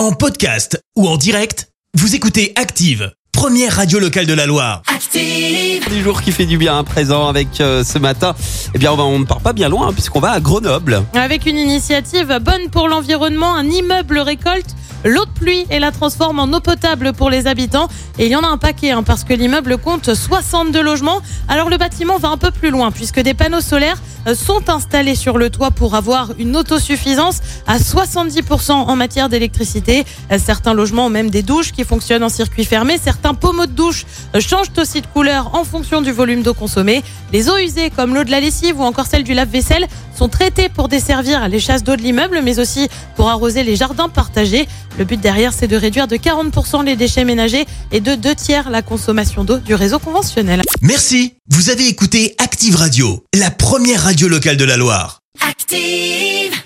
En podcast ou en direct, vous écoutez Active, première radio locale de la Loire. Active. du jour qui fait du bien à présent avec euh, ce matin. Eh bien, on va- on ne part pas bien loin hein, puisqu'on va à Grenoble. Avec une initiative bonne pour l'environnement, un immeuble récolte l'eau de pluie et la transforme en eau potable pour les habitants. Et il y en a un paquet hein, parce que l'immeuble compte 62 logements. Alors le bâtiment va un peu plus loin puisque des panneaux solaires euh, sont installés sur le toit pour avoir une autosuffisance à 70% en matière d'électricité. Euh, Certains logements ont même des douches qui fonctionnent en circuit fermé. Certains pommeaux de douche euh, changent aussi de couleur en fonction du volume d'eau consommée. Les eaux usées comme l'eau de la lessive ou encore celle du lave-vaisselle sont traitées pour desservir les chasses d'eau de l'immeuble mais aussi pour arroser les jardins partagés. Le but derrière c'est de réduire de 40% les déchets ménagers et de deux tiers la consommation d'eau du réseau conventionnel. Merci, vous avez écouté Active Radio, la première radio locale de la Loire. Active.